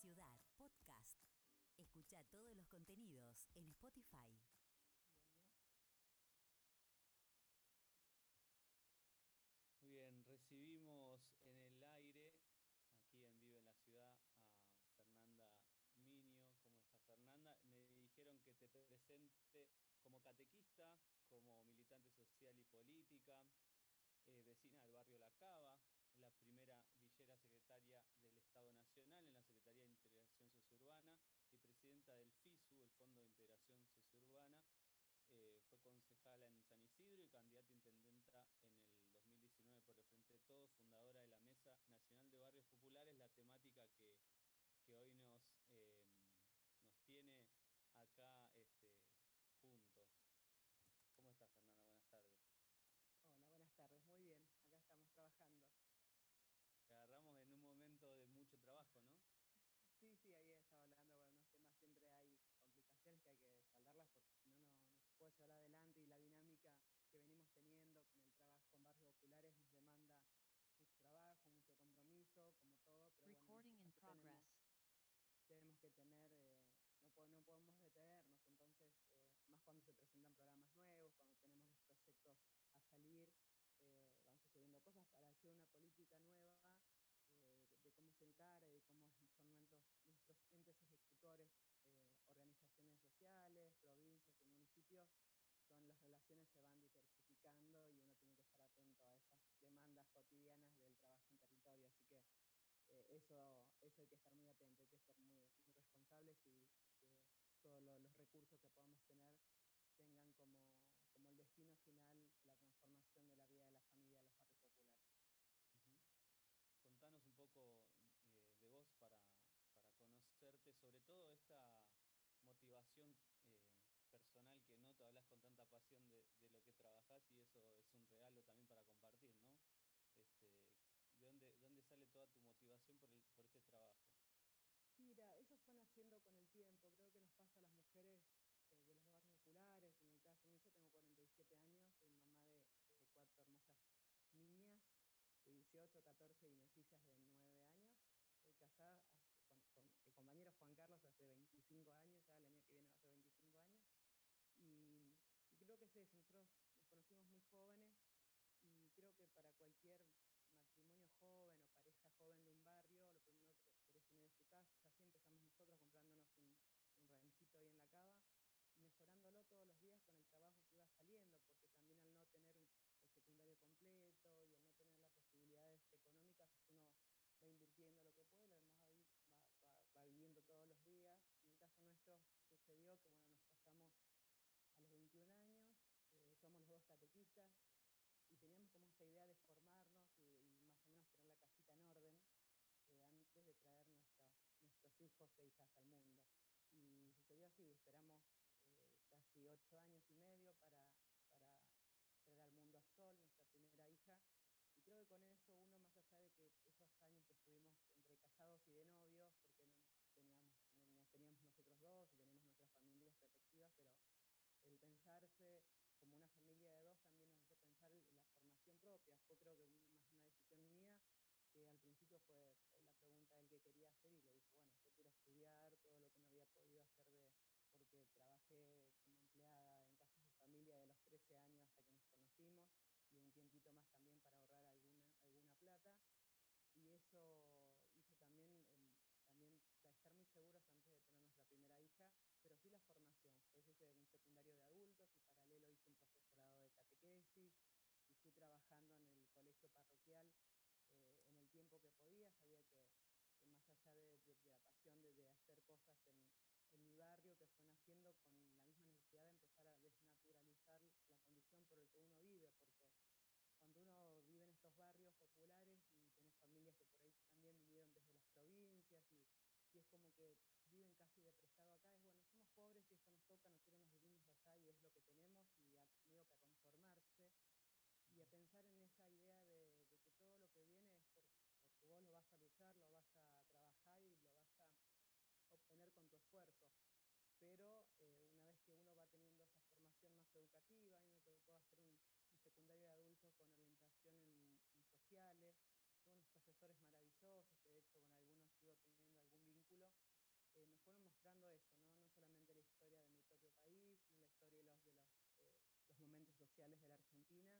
Ciudad Podcast. Escucha todos los contenidos en Spotify. Muy bien, recibimos en el aire, aquí en Vive en la Ciudad, a Fernanda Minio. ¿Cómo está Fernanda? Me dijeron que te presente como catequista, como militante social y política, eh, vecina del barrio La Cava, la primera villera secretaria del Estado Nacional en la Secretaría de Integración Sociourbana y presidenta del FISU, el Fondo de Integración Sociourbana. Eh, fue concejala en San Isidro y candidata intendenta en el 2019 por el Frente de Todos, fundadora de la Mesa Nacional de Barrios Populares, la temática que, que hoy nos, eh, nos tiene acá este, juntos. ¿Cómo estás, Fernanda? Buenas tardes. Hola, buenas tardes. Muy bien, acá estamos trabajando. Te agarramos en un momento de mucho trabajo, ¿no? Sí, ahí estaba hablando de unos temas, siempre hay complicaciones que hay que saldarlas porque si no, no se puede llevar adelante y la dinámica que venimos teniendo con el trabajo con barrios populares nos demanda mucho trabajo, mucho compromiso, como todo, pero Recording in progress. Tenemos, que tener, eh, no, no podemos detenernos, entonces, eh, más cuando se presentan programas nuevos, cuando tenemos los proyectos a salir, eh, van sucediendo cosas para hacer una política nueva eh, de cómo se encara y de cómo son nuestros, nuestros entes ejecutores, eh, organizaciones sociales, provincias y municipios, son las relaciones se van diversificando y uno tiene que estar atento a esas demandas cotidianas del trabajo en territorio. Así que eso, eso hay que estar muy atento, hay que ser muy, muy responsables y que todos los recursos que podamos tener tengan como, como el destino final la transformación de la vida de la familia de los barrios populares. Contanos un poco eh, de vos para, conocerte, sobre todo esta motivación eh, personal que no te hablas con tanta pasión de, de, lo que trabajás y eso es un regalo también para compartir, ¿no? Este, ¿De dónde, dónde sale toda tu motivación por, el, por este trabajo? Mira, eso fue naciendo con el tiempo. Creo que nos pasa a las mujeres eh, de los barrios populares. En el caso mío, yo tengo 47 años, soy mamá de, cuatro hermosas niñas de 18, 14 y mellizas de 9 años. Soy casada Juan Carlos hace 25 años, ya el año que viene va a ser 25 años. Y, creo que es eso, nosotros nos conocimos muy jóvenes y creo que para cualquier matrimonio joven o pareja joven de un barrio, lo primero que querés tener es tu casa. Así empezamos nosotros comprándonos un, un ranchito ahí en la cava mejorándolo todos los días con el trabajo que iba saliendo, porque también al no tener un, el secundario completo y al no tener las posibilidades económicas, uno va invirtiendo lo que puede, lo demás va, va, viviendo todos los días. En nuestro sucedió que bueno, nos casamos a los 21 años, eh, somos los dos catequistas y teníamos como esta idea de formarnos y, más o menos tener la casita en orden eh, antes de traer nuestros, nuestros hijos e hijas al mundo. Y sucedió así, esperamos eh, casi ocho años y medio para, para traer al mundo a Sol, nuestra primera hija. Y creo que con eso uno, más allá de que esos años que estuvimos entre casados y de novios, porque no teníamos, no, nos teníamos nosotros dos y teníamos nuestras pero el pensarse como una familia de dos también nos hizo pensar en la formación propia. Fue creo que más una decisión mía, que al principio fue la pregunta del que quería hacer y le dije, bueno, yo quiero estudiar todo lo que no había podido hacer de, porque trabajé como empleada en casas de familia de los 13 años hasta que nos conocimos y un tiempito más también para ahorrar alguna, alguna plata. Y eso hizo también, también estar muy seguros antes de tener nuestra primera hija, la formación. Pues hice un secundario de adultos y paralelo hice un profesorado de catequesis y fui trabajando en el colegio parroquial eh, en el tiempo que podía. Sabía que, más allá de, la pasión de hacer cosas en, en mi barrio que fue naciendo con la misma necesidad de empezar a desnaturalizar la condición por la que uno vive, porque cuando uno vive en estos barrios populares y tenés familias que por ahí también vinieron desde las provincias y, es como que viven casi de prestado acá, es bueno, somos pobres y esto nos toca, nosotros nos vinimos de allá y es lo que tenemos y a, medio que a conformarse y a pensar en esa idea de, de que todo lo que viene es por, porque vos lo vas a luchar, lo vas a trabajar y lo vas a obtener con tu esfuerzo. Pero eh, una vez que uno va teniendo esa formación más educativa, y me tocó hacer un, secundario de adultos con orientación en, sociales, tuve unos profesores maravillosos, que de hecho con algunos sigo teniendo algún vínculo, buscando eso, ¿no? no solamente la historia de mi propio país, sino la historia de los, de los, eh, los momentos sociales de la Argentina.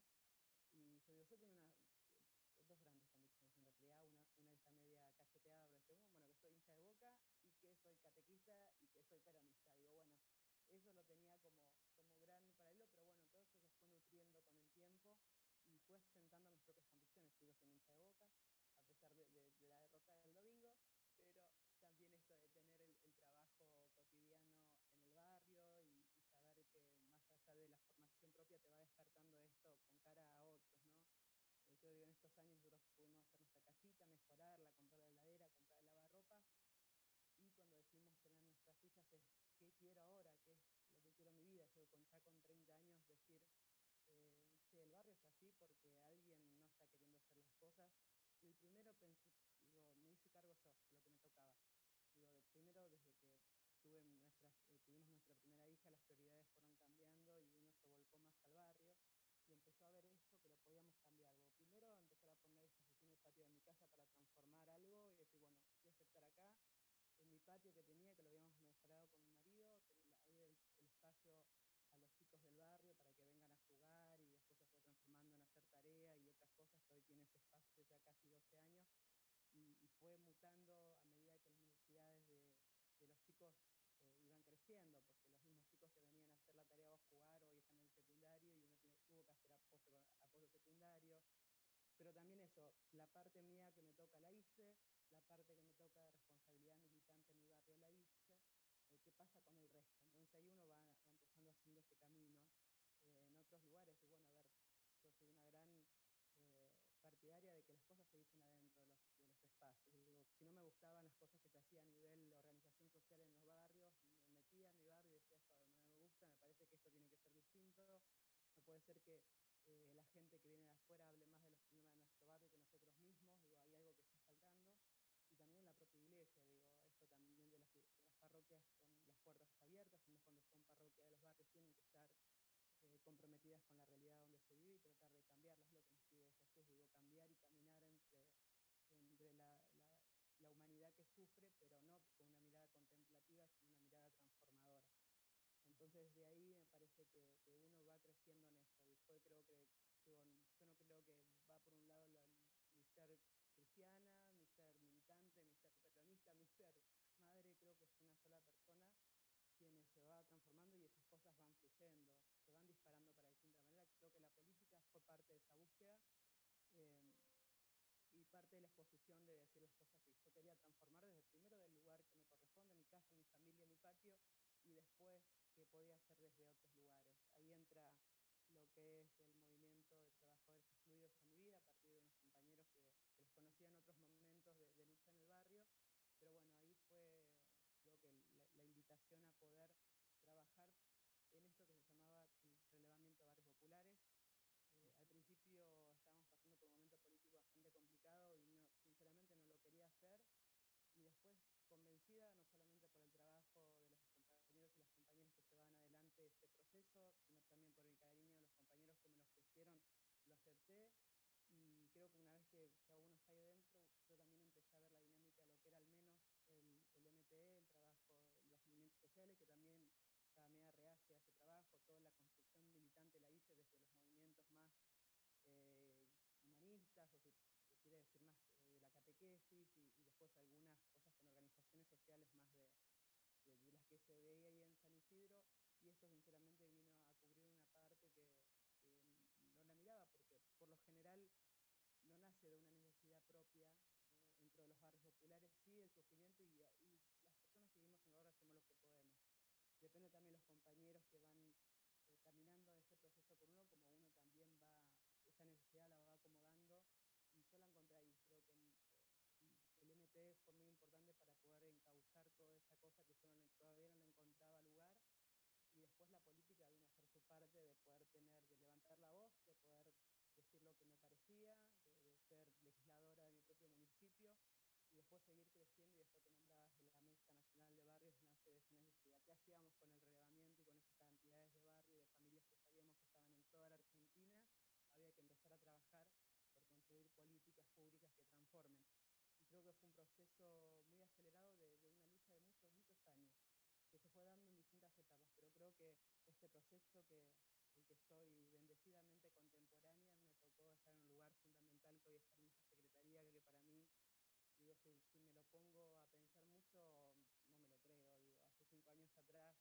Y yo digo, yo tengo una, dos grandes convicciones en realidad, una, una que está media cacheteada por este bueno, que soy hincha de boca y que soy catequista y que soy peronista. Digo, bueno, eso lo tenía como, como gran paralelo, pero bueno, todo eso se fue nutriendo con el tiempo y fue asentando mis propias convicciones. Sigo siendo hincha de boca, a pesar de, de, de la derrota del domingo, pero también esto de tener el, el trabajo cotidiano en el barrio y, y, saber que más allá de la formación despertando esto con cara a otros, ¿no? Eh, yo digo, en estos años nosotros pudimos hacer nuestra casita, mejorarla, comprar la heladera, comprar el lavarropas, y cuando decimos tener nuestras hijas es qué quiero ahora, qué es lo que quiero en mi vida. Yo con, ya con 30 años decir, eh, che, el barrio está así porque alguien no está queriendo hacer las cosas. El primero pensé, digo, me hice cargo yo de lo que me tocaba. Digo, de, primero desde que tuve nuestras, eh, tuvimos nuestra primera hija, las prioridades fueron cambiando y uno se volcó más al barrio y empezó a ver esto que lo podíamos cambiar. Bueno, primero empezar a poner a de mi casa para transformar algo y decir, bueno, voy a aceptar acá en mi patio que tenía, que lo habíamos mejorado con mi marido, abrir el, el, espacio a los chicos del barrio para que vengan a jugar y después se fue transformando en hacer tarea y otras cosas que hoy tiene ese espacio ya casi 12 años y, y fue mutando a medida que las necesidades de, de los chicos eh, iban creciendo, porque los mismos chicos que venían a hacer la tarea o a jugar hoy están en el secundario y uno tiene, tuvo que hacer apoyo, apoyo secundario. Pero también eso, la parte mía que me toca la hice, la parte que me toca de responsabilidad militante en mi barrio la hice, eh, qué pasa con el resto. Entonces ahí uno va, va empezando haciéndose caminos eh, en otros lugares y bueno, a ver, yo soy una gran eh, partidaria de que las cosas se dicen adentro de los, de los espacios. Digo, si no me gustaban las cosas que se hacían a nivel organización social en los barrios, me metía en mi barrio y decía esto no me gusta, me parece que esto tiene que ser distinto, no puede ser que eh, la gente que viene de afuera hable más de de barrio que nosotros mismos, digo, hay algo que está faltando y también en la propia iglesia, digo, esto también de las, de las parroquias con las puertas abiertas, y más cuando son parroquias de los barrios, tienen que estar eh, comprometidas con la realidad donde se vive y tratar de cambiarlas, lo que nos pide Jesús, digo, cambiar y caminar entre, entre la, la, la, humanidad que sufre, pero no con una mirada contemplativa, sino una mirada transformadora. Entonces, desde ahí me parece que, que uno va creciendo en eso. Después creo que, digo, yo no creo que va por un lado la, mi ser cristiana, mi ser militante, mi ser peronista, mi ser madre, creo que es una sola persona quien se va transformando y esas cosas van fluyendo, se van disparando para distinta manera. Creo que la política fue parte de esa búsqueda eh, y parte de la exposición de decir las cosas que yo quería transformar desde primero del lugar que me corresponde, mi casa, mi familia, mi patio, y después que podía hacer desde otros lugares. Ahí entra lo que es el movimiento de trabajadores excluidos en mi vida, a partir de unos compañeros que, que los conocía en otros momentos de, de, lucha en el barrio, pero bueno, ahí fue, creo que la, la, invitación a poder trabajar en esto que se llamaba el relevamiento de barrios populares. Eh, al principio estábamos pasando por un momento político bastante complicado y no, sinceramente no lo quería hacer, y después convencida no solamente por el trabajo de los compañeros y las compañeras que llevaban adelante ese proceso, sino también por el cariño de los compañeros que me lo ofrecieron, lo acepté y creo que una vez que ya uno está ahí dentro, yo también empecé a ver la dinámica de lo que era al menos el, el MTE, el trabajo de los movimientos sociales, que también estaba media reacia a ese trabajo, toda la construcción militante la hice desde los movimientos más eh, humanistas, o si se quiere decir más eh, de la catequesis y, y, después algunas cosas con organizaciones sociales más de, de, de, las que se veía ahí en San Isidro. Y esto sinceramente vino a cubrir una parte que, que, no la miraba porque por lo general no nace de una necesidad propia eh, dentro de los barrios populares, sí el sufrimiento y, y las personas que vivimos en la hora hacemos lo que podemos. Depende también los compañeros que van eh, caminando ese proceso por uno, como uno también va, esa necesidad la va acomodando y yo la encontré ahí. Creo que en, eh, el MT fue muy importante para poder encauzar toda esa cosa que yo no, todavía no le encontraba lugar. Y después la política vino a ser su parte de poder tener, de levantar la voz, de poder decir lo que me parecía, de, de ser legisladora de mi propio municipio y después seguir creciendo y esto que nombrabas de la Mesa Nacional de Barrios nace de esa necesidad. ¿Qué hacíamos con el relevamiento y con esas cantidades de barrio y de familias que sabíamos que estaban en toda la Argentina? Había que empezar a trabajar por construir políticas públicas que transformen. Y creo que fue un proceso muy acelerado de, de una lucha de muchos, muchos años. pero creo que este proceso que el que soy bendecidamente contemporánea me tocó estar en un lugar fundamental que hoy está en esta secretaría, que para mí digo, si, si, me lo pongo a pensar mucho, no me lo creo, digo, hace cinco años atrás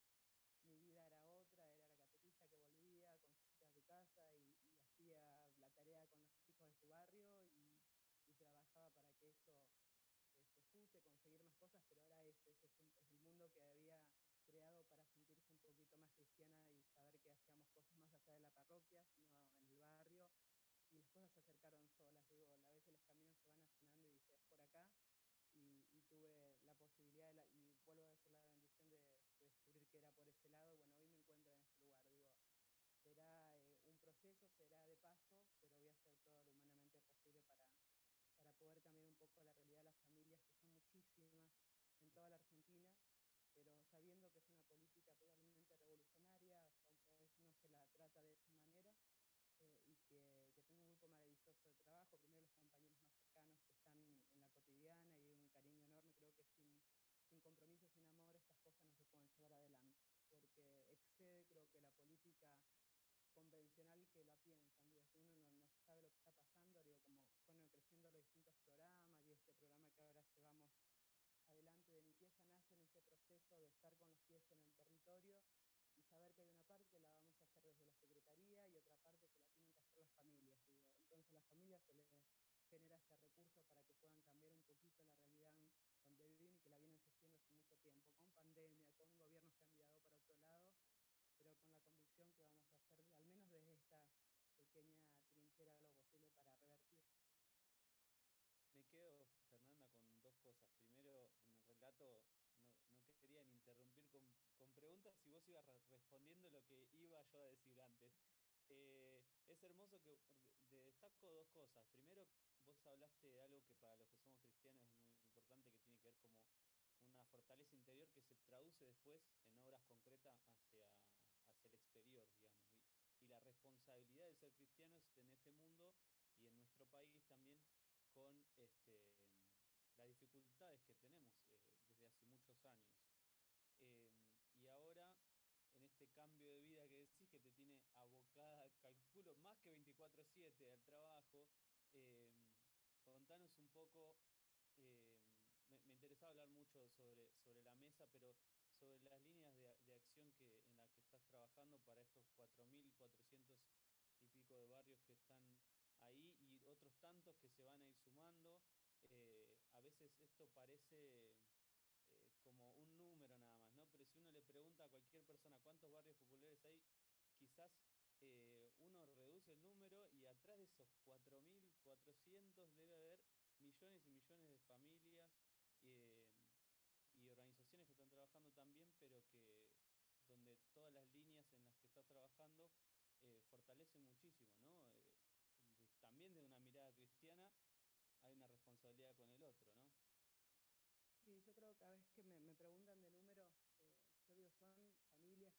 mi vida era otra, era la catequista que volvía con sus hijas a su casa y, y hacía la tarea con los chicos de su barrio y, y trabajaba para que eso se, se, escuche, conseguir más cosas, pero ahora ese, ese es, un, es, el mundo que había creado para sentirse un poquito más cristiana y saber que hacíamos cosas más allá de la parroquia, sino en el barrio, y las cosas se acercaron solas, digo, a veces los caminos se van allanando y dices, es por acá, y, y, tuve la posibilidad, de la, y vuelvo a decir la bendición de, de, descubrir que era por ese lado, bueno, hoy me encuentro en este lugar, digo, será eh, un proceso, será de paso, pero voy a hacer todo lo humanamente poder cambiar un poco la realidad de las familias, que son muchísimas en toda la Argentina, pero sabiendo que es una política totalmente revolucionaria, aunque a veces no se la trata de esa manera, eh, y que, que, tengo un grupo maravilloso de trabajo, primero los compañeros más cercanos que están en la cotidiana y un cariño enorme, creo que sin, sin compromiso, sin amor, estas cosas no se pueden llevar adelante, porque excede, creo que la política convencional que la piensan, digo, uno no, no, sabe lo que está pasando, digo, como fueron creciendo los distintos y este programa que ahora llevamos adelante de mi pieza nace en ese proceso de estar con los pies en el territorio y saber que hay una parte la vamos a hacer desde la Secretaría y otra parte que la tienen que hacer las familias, digo. Entonces las familias se les genera este recurso para que puedan cambiar un poquito la realidad donde viven y que la vienen sufriendo hace mucho tiempo, con pandemia, con gobiernos que han mirado para otro lado, pero con la convicción que vamos a hacer, al menos desde esta pequeña trinchera, lo posible para revertir. Me quedo, Fernanda, con dos cosas. Primero, en el relato no, no querían interrumpir con, con, preguntas y vos ibas respondiendo lo que iba yo a decir antes. Eh, es hermoso que de, de destaco dos cosas. Primero, vos hablaste de algo que para los que somos cristianos es muy importante, que tiene que ver como una fortaleza interior que se traduce después en obras concretas hacia, hacia el exterior, digamos. Y, y la responsabilidad de ser cristianos en este mundo y en nuestro país también con este, las dificultades que tenemos eh, desde hace muchos años. Eh, y ahora, en este cambio de vida que decís, que te tiene abocada, calculo, más que 24/7 al trabajo, eh, contanos un poco, me, me, interesaba hablar mucho sobre, sobre la mesa, pero sobre las líneas de, de acción que, en las que estás trabajando para estos 4.400 y pico de barrios que están ahí y otros tantos que se van a ir sumando. Eh, a veces esto parece eh, como un número nada más, ¿no? Pero si uno le pregunta a cualquier persona cuántos barrios populares hay, quizás eh, uno reduce el número y atrás de esos 4.400 debe haber millones y millones de familias y organizaciones que están trabajando también, pero que donde todas las líneas en las que estás trabajando fortalecen muchísimo, ¿no? de, también de una mirada cristiana, hay una responsabilidad con el otro, ¿no? Sí, yo creo que cada vez que me, me preguntan de números, eh, yo digo, son familias,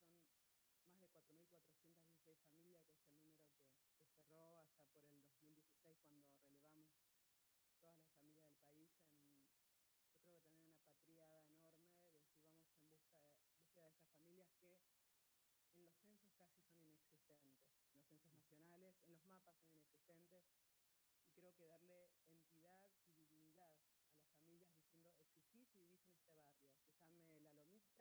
son más de 4.416 familias, que es el número que, que, cerró allá por el 2016 cuando relevamos todas las familias del país. En, yo creo que también una patriada enorme, de decir, vamos en busca de, búsqueda de esas familias que en los censos casi son inexistentes, en los censos nacionales, en los mapas son inexistentes, y creo que darle entidad y dignidad a las familias diciendo existís y vivís en este barrio, se llame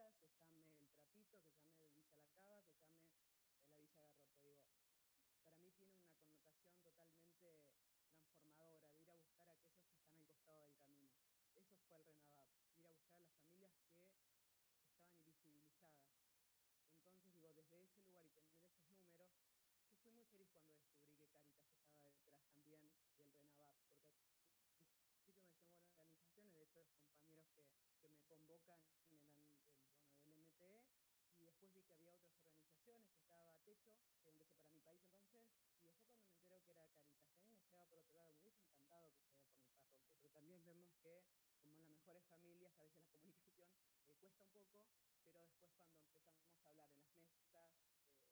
Se llame El Trapito, se llame Villa La Cava, se llame la Villa Garrote, digo, para mí tiene una connotación totalmente transformadora de ir a buscar a aquellos que están al costado del camino. Eso fue el RENAVAP, ir a buscar a las familias que estaban invisibilizadas, entonces, digo, desde ese lugar y tener esos números, yo fui muy feliz cuando descubrí que Caritas estaba detrás también del RENAVAP, porque al principio me decían, bueno, organizaciones, de hecho los compañeros que, que me convocan eran y después vi que había otras organizaciones, que estaba Techo, un techo para mi país entonces, y después cuando me entero que era Caritas, mí me llegaba por otro lado, me hubiese encantado que llegue por mi parroquia, pero también vemos que, como en las mejores familias, a veces la comunicación eh, cuesta un poco, pero después cuando empezamos a hablar en las mesas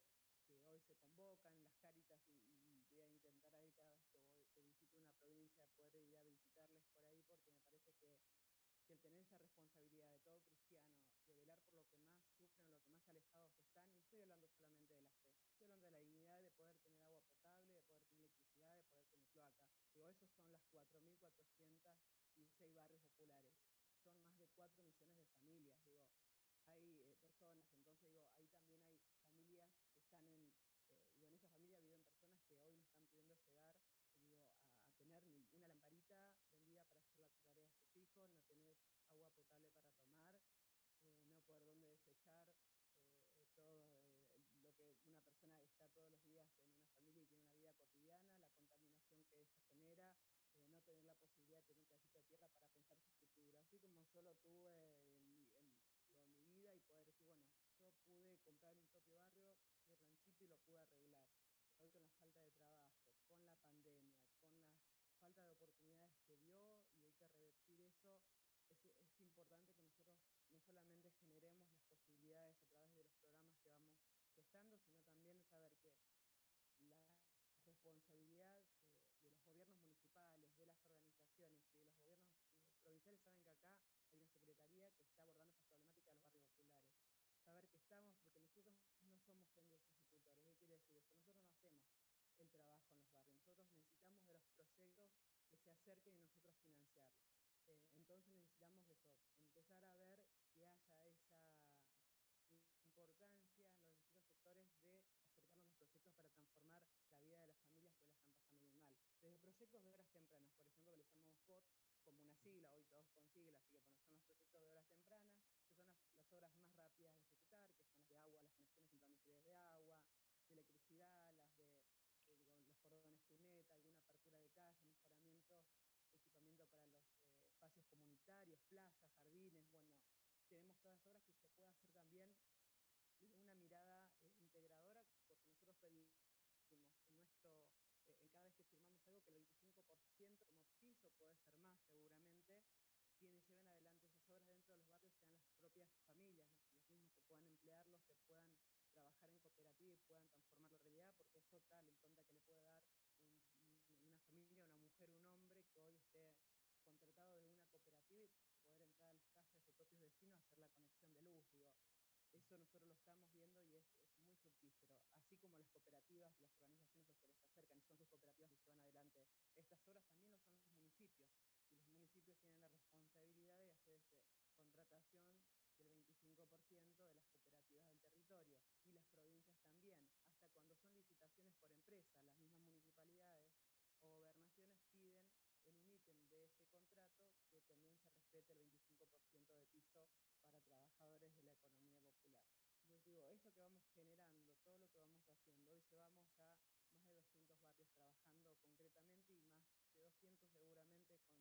eh, que hoy se convocan, las cáritas, y, y, voy a intentar ir cada vez que, voy, que visito una provincia, poder ir a visitarles por ahí, porque me parece que, que el tener esta responsabilidad de todo cristiano, de velar por lo que más sufren, lo que más alejados están, y estoy hablando solamente de la fe, estoy hablando de la dignidad de poder tener agua potable, de poder tener electricidad, de poder tener cloaca. Digo, esos son las 4.416 barrios populares, son más de 4 millones de familias, digo, hay eh, personas, entonces digo, ahí también hay familias que están en, eh, digo, en esa familia viven personas que hoy no están pudiendo llegar digo, a, tener ni una lamparita prendida para hacer la no tener agua potable para tomar, eh, no poder dónde desechar eh, todo eh, lo que una persona está todos los días en una familia y tiene una vida cotidiana, la contaminación que eso genera, no tener la posibilidad de tener un pedacito de tierra para pensar su futuro, así como yo lo tuve en en, en mi vida y poder decir, bueno, yo pude comprar mi propio barrio, mi ranchito y lo pude arreglar hoy con la falta de trabajo, con la pandemia, con la falta de oportunidades que hay que revertir eso, es, importante que nosotros no solamente generemos las posibilidades a través de los programas que vamos gestando, sino también saber que la responsabilidad eh, de los gobiernos municipales, de las organizaciones y de los gobiernos eh, provinciales saben que acá hay una secretaría que está abordando estas problemáticas de los barrios populares saber que estamos, porque nosotros no somos entes ejecutores. ¿Qué quiere decir eso? Nosotros no hacemos el trabajo en los barrios, nosotros necesitamos de los proyectos que se acerquen y nosotros financiarlos. Eh, entonces necesitamos eso, empezar a ver que haya esa importancia en los distintos sectores de acercarnos a los proyectos para transformar la vida de las familias que la están pasando muy mal. Desde proyectos de horas tempranas, por ejemplo, que le llamamos POT, como una sigla, hoy todos con siglas, así que bueno, son los proyectos de horas tempranas, que son las, las, obras más rápidas de ejecutar, que son las de agua, las conexiones intradomiciliares de agua, de electricidad, las de, eh, digo, los cordones cuneta, alguna apertura de calle, mejoramiento, equipamiento para los eh, espacios comunitarios, plazas, jardines, bueno, tenemos todas las obras que se puede hacer también una mirada eh, integradora, porque nosotros pedimos en nuestro eh, en cada vez que firmamos algo que el 25% como piso puede ser más seguramente, quienes lleven adelante esas obras dentro de los barrios sean las propias familias, los mismos que puedan emplearlos, que puedan trabajar en cooperativa y puedan transformar la realidad, porque es otra la impronta que le puede dar un, una familia, una mujer, un hombre que hoy esté cooperativa y poder entrar a las casas de sus propios vecinos a hacer la conexión de luz. Digo, eso nosotros lo estamos viendo y es, es, muy fructífero. Así como las cooperativas, las organizaciones sociales se acercan y son sus cooperativas y llevan adelante estas obras, también lo son los municipios. Y los municipios tienen la responsabilidad de hacer esta contratación del 25% de las cooperativas del territorio y las provincias también, hasta cuando son licitaciones por empresa, las mismas municipalidades o gobernaciones piden en un ítem de ese contrato que también se respete el 25% de piso para trabajadores de la economía popular. Entonces digo, esto que vamos generando, todo lo que vamos haciendo, hoy llevamos ya más de 200 barrios trabajando concretamente y más de 200 seguramente con,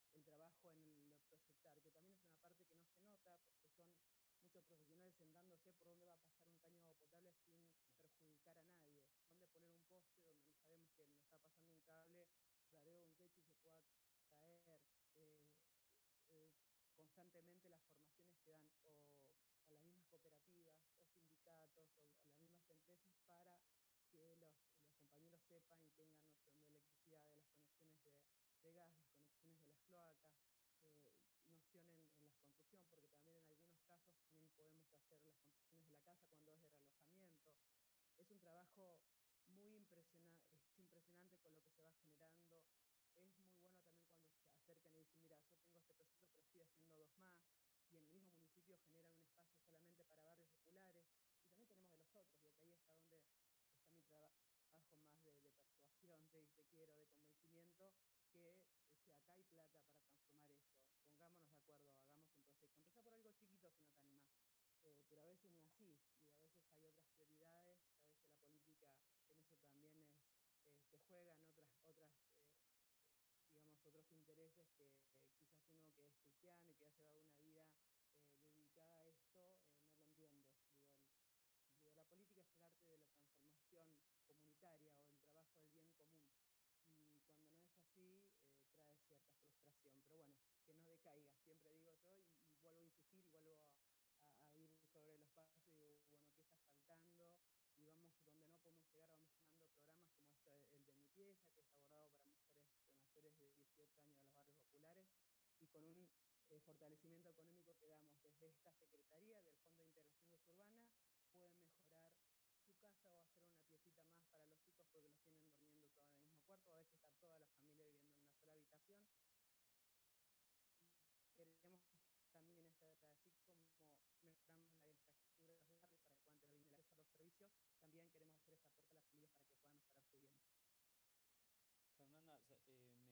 con el trabajo en el proyectar, que también es una parte que no se nota porque son muchos profesionales sentándose por dónde va a pasar un caño potable sin perjudicar a nadie, dónde poner un poste, donde sabemos que nos está pasando un cable de un techo y se pueda caer. Eh, eh, constantemente las formaciones que dan o, o, las mismas cooperativas o sindicatos o, o, las mismas empresas para que los, los compañeros sepan y tengan noción de electricidad, de las conexiones de, de gas, las conexiones de las cloacas, eh, noción en, en la construcción, porque también en algunos casos también podemos hacer las construcciones de la casa cuando es de realojamiento. Es un trabajo muy impresionante, es impresionante con lo que se va generando es muy bueno también cuando se mira, yo tengo este proyecto, pero estoy haciendo dos más, y en el mismo municipio generan un espacio solamente para barrios populares, y también tenemos de los otros, digo que ahí está donde está mi trabajo más de, de persuasión, si se quiere, de convencimiento, que este, acá hay plata para transformar eso, pongámonos de acuerdo, hagamos un proyecto, empezar por algo chiquito si no te animás. Eh, pero a veces ni así, digo, a veces hay otras prioridades, a veces la política en eso también es, eh, se juegan otras, otras eh, digamos, otros intereses que quizás uno que es cristiano y que ha llevado una vida eh, dedicada a esto eh, no lo entiende. Digo, digo, la política es el arte de la transformación comunitaria o el trabajo del bien común. Y cuando no es así, eh, trae cierta frustración. Pero bueno, que no decaiga, siempre digo yo, y, y vuelvo a insistir y vuelvo a, a, a, ir sobre los pasos y digo, bueno, ¿qué está faltando? y vamos donde no podemos llegar, vamos generando programas como este, el de Mi Pieza, que está abordado para mujeres de mayores de 18 años de los barrios populares, y con un eh, fortalecimiento económico que damos desde esta Secretaría del Fondo de Integración Suburbana pueden mejorar su casa o hacer una piecita más para los chicos porque los tienen durmiendo todos en el mismo cuarto, a veces está toda la familia viviendo en una sola habitación. Queremos también estar así como mejoramos la infraestructura de los barrios para que puedan tener acceso a los servicios, también queremos hacer ese aporte a las familias para que puedan mejorar su vivienda. Fernanda, eh,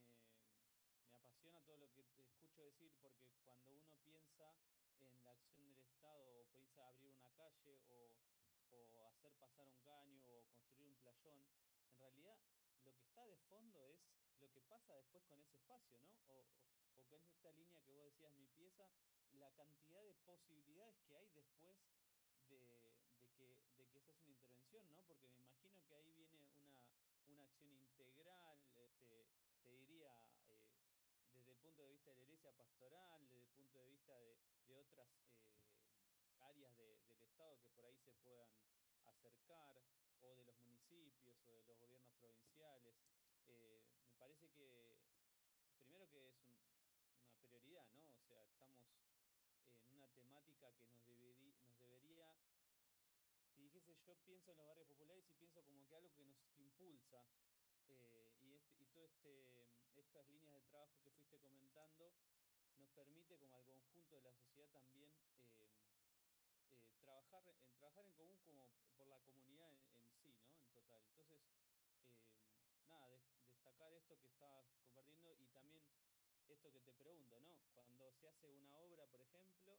apasiona todo lo que te escucho decir porque cuando uno piensa en la acción del Estado o piensa abrir una calle o, hacer pasar un caño o construir un playón, en realidad lo que está de fondo es lo que pasa después con ese espacio, ¿no? O, o, con esta línea que vos decías, mi pieza, la cantidad de posibilidades que hay después de, que, de que se hace una intervención, ¿no? Porque me imagino que ahí viene una, una acción integral, este, te diría, punto de vista de la iglesia pastoral, desde el punto de vista de, otras eh, áreas del Estado que por ahí se puedan acercar, o de los municipios o de los gobiernos provinciales. Eh, me parece que, primero que es una prioridad, ¿no? O sea, estamos en una temática que nos, nos debería, si dijese yo pienso en los barrios populares y pienso como que algo que nos impulsa eh, y, este, y todo este, estas líneas de trabajo que fuiste comentando nos permite como al conjunto de la sociedad también eh, eh, trabajar, en, trabajar en común como por la comunidad en, sí, ¿no? En total. Entonces, nada, destacar esto que estabas compartiendo y también esto que te pregunto, ¿no? Cuando se hace una obra, por ejemplo,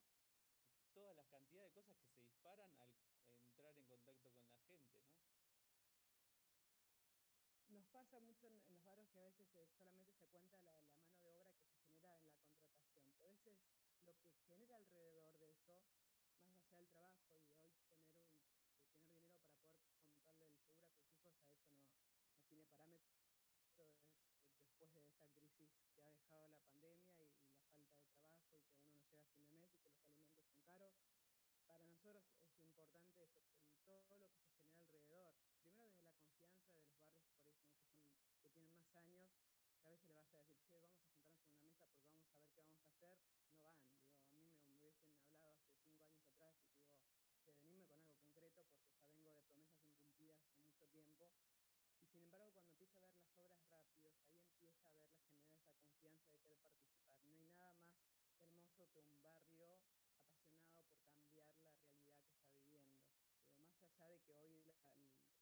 todas las cantidades de cosas que se disparan al entrar en contacto con la gente, ¿no? Nos pasa mucho en, los barrios que a veces solamente se cuenta la, mano de obra que se genera en la contratación, pero a veces lo que genera alrededor de eso, más allá del trabajo y hoy tener un, tener dinero para poder comprarle el yogur a tus hijos, ya eso no, no tiene parámetro después de esta crisis que ha dejado la pandemia y, y, la falta de trabajo y que uno no llega a fin de mes y que los alimentos son caros. Para nosotros es importante eso, todo lo que se genera alrededor primero desde de los barrios por eso, que son que tienen más años, que a veces le vas a decir, che, vamos a juntarnos en una mesa porque vamos a ver qué vamos a hacer, no van. Digo, a mí me hubiesen hablado hace cinco años atrás y digo, che, venirme con algo concreto porque ya vengo de promesas incumplidas hace mucho tiempo. Y sin embargo, cuando empieza a ver las obras rápidos, ahí empieza a ver la generar esa confianza de querer participar. No hay nada más hermoso que un barrio apasionado por cambiar la realidad que está viviendo. Digo, más allá de que hoy la,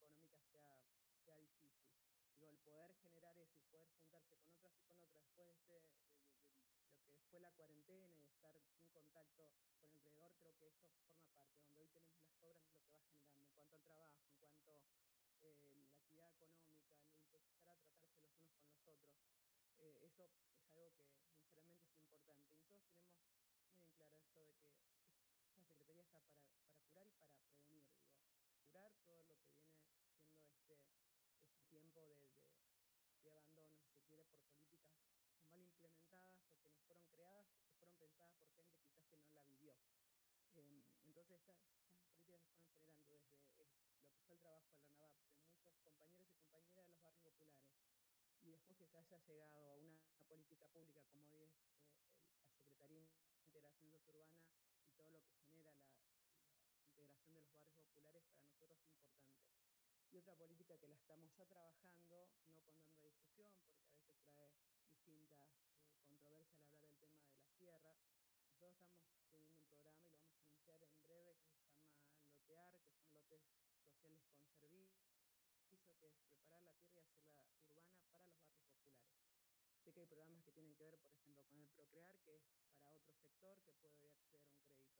económica sea, sea difícil. Digo, el poder generar eso y poder juntarse con otras y con otras después de, este, de, lo que fue la cuarentena y de estar sin contacto con alrededor, creo que esto forma parte, donde hoy tenemos las obras, lo que va generando en cuanto al trabajo, en cuanto a eh, la actividad económica, el empezar a tratarse los unos con los otros. Eh, eso es algo que sinceramente es importante. Y nosotros tenemos muy en claro esto de que esta Secretaría está para, para curar y para prevenir, digo, curar todo lo que viene siendo este, este tiempo de, de, abandono, si políticas mal implementadas o que no fueron creadas, que fueron pensadas por gente quizás que no la vivió. Em, entonces estas, políticas se fueron generando desde eh, lo que fue el trabajo de la NAVAP, de muchos compañeros y compañeras de los barrios populares, y después que se haya llegado a una política pública como es eh, la Secretaría de Integración Suburbana y todo lo que genera la, integración de los barrios populares para nosotros es importante. Y otra política que la estamos ya trabajando, no con tanta difusión, porque a veces trae distintas eh, controversias al hablar del tema de las tierras. Nosotros estamos teniendo un programa y lo vamos a anunciar en breve que se llama Lotear, que son lotes sociales con servicio, que es preparar la tierra y hacerla urbana para los barrios populares. Sé que hay programas que tienen que ver, por ejemplo, con el Procrear, que es para otro sector que puede acceder a un crédito.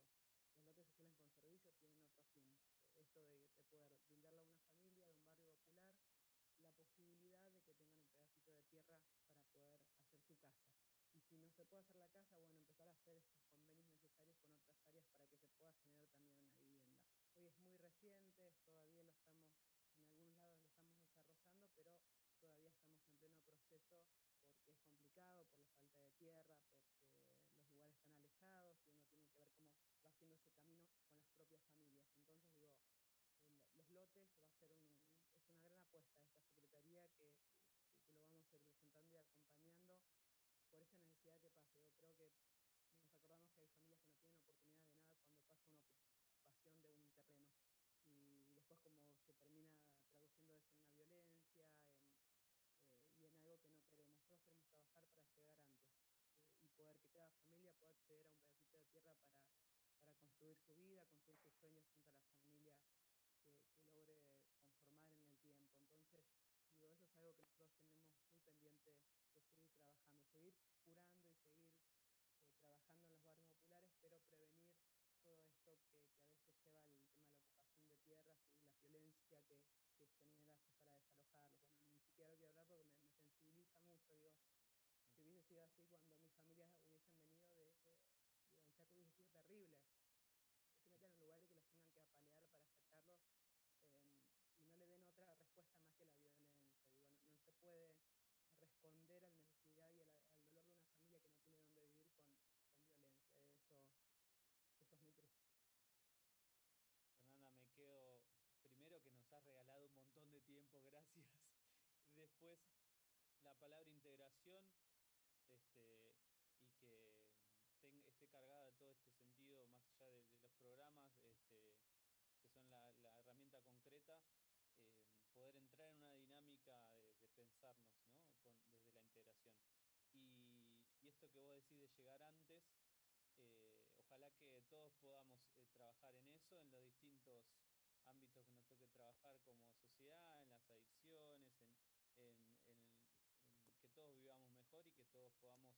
Los lotes sociales con servicio tienen otro fin. Esto de, poder brindarle a una familia de un barrio popular la posibilidad de que tengan un pedacito de tierra para poder hacer su casa. Y si no se puede hacer la casa, bueno, empezar a hacer estos convenios necesarios con otras áreas para que se pueda generar también una vivienda. Hoy es muy reciente, todavía lo estamos, en algunos lados lo estamos desarrollando, pero todavía estamos en pleno proceso porque es complicado, por la falta de tierra, porque los lugares están alejados y uno tiene que ver cómo va haciendo ese camino con las propias familias. Entonces, digo, los lotes va a ser un, es una gran apuesta de esta Secretaría que, lo vamos a ir presentando y acompañando por esta necesidad que pasa. Yo creo que nos acordamos que hay familias que no tienen una ocupación de un terreno. Y después cómo se termina traduciendo eso en una violencia en, eh, y en algo que no queremos. Nosotros queremos trabajar para llegar antes eh, y poder que cada familia pueda acceder a un pedacito de tierra para, para construir su vida, construir sus sueños junto a la familia que, que logre conformar en el tiempo. Entonces, digo, eso es algo que nosotros tenemos muy pendiente de seguir trabajando, seguir curando y seguir eh, trabajando en los barrios populares, pero prevenir todo esto que, que, a veces lleva al tema de la ocupación de tierras y la violencia que, que genera para desalojarlos. Bueno, ni siquiera quiero hablar porque me, me, sensibiliza mucho, digo, si hubiese sido así cuando mis familias hubiesen venido de, digo, el Chaco hubiese sido terrible, que se metan en lugares que los tengan que apalear para sacarlos eh, y no le den otra respuesta más que la violencia. Digo, no, no se puede responder a la necesidad y al, dolor de una familia que no tiene dónde vivir con, con violencia. Eso, eso es muy triste. Fernanda, me quedo primero que nos has regalado un montón de tiempo, gracias. Después la palabra integración, este, y que ten, esté cargada de todo este sentido, más allá de, los programas, este, que son la, herramienta concreta, eh, poder entrar en una dinámica pensarnos, ¿no? Con, desde la integración. Y, esto que vos decís de llegar antes, eh, ojalá que todos podamos eh, trabajar en eso, en los distintos ámbitos que nos toque trabajar como sociedad, en las adicciones, en, en, en, en que todos vivamos mejor y que todos podamos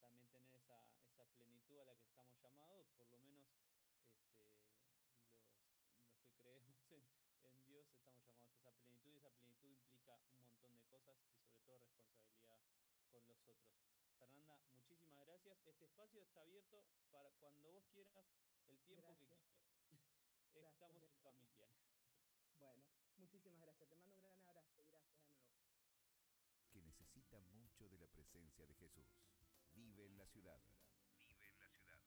también tener esa, esa plenitud a la que estamos llamados, por lo menos este, los, los que creemos en, en, Dios estamos llamados a esa plenitud y esa plenitud implica un montón de cosas y sobre todo responsabilidad con los otros. Fernanda, muchísimas gracias. Este espacio está abierto para cuando vos quieras, el tiempo gracias. que quieras. Gracias, Estamos en familia. Bueno, muchísimas gracias. Te mando un gran abrazo y gracias de nuevo. Que necesita mucho de la presencia de Jesús. Vive en la ciudad. Vive en la ciudad.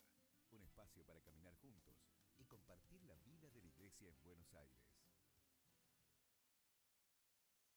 Un espacio para caminar juntos y compartir la vida de la iglesia en Buenos Aires.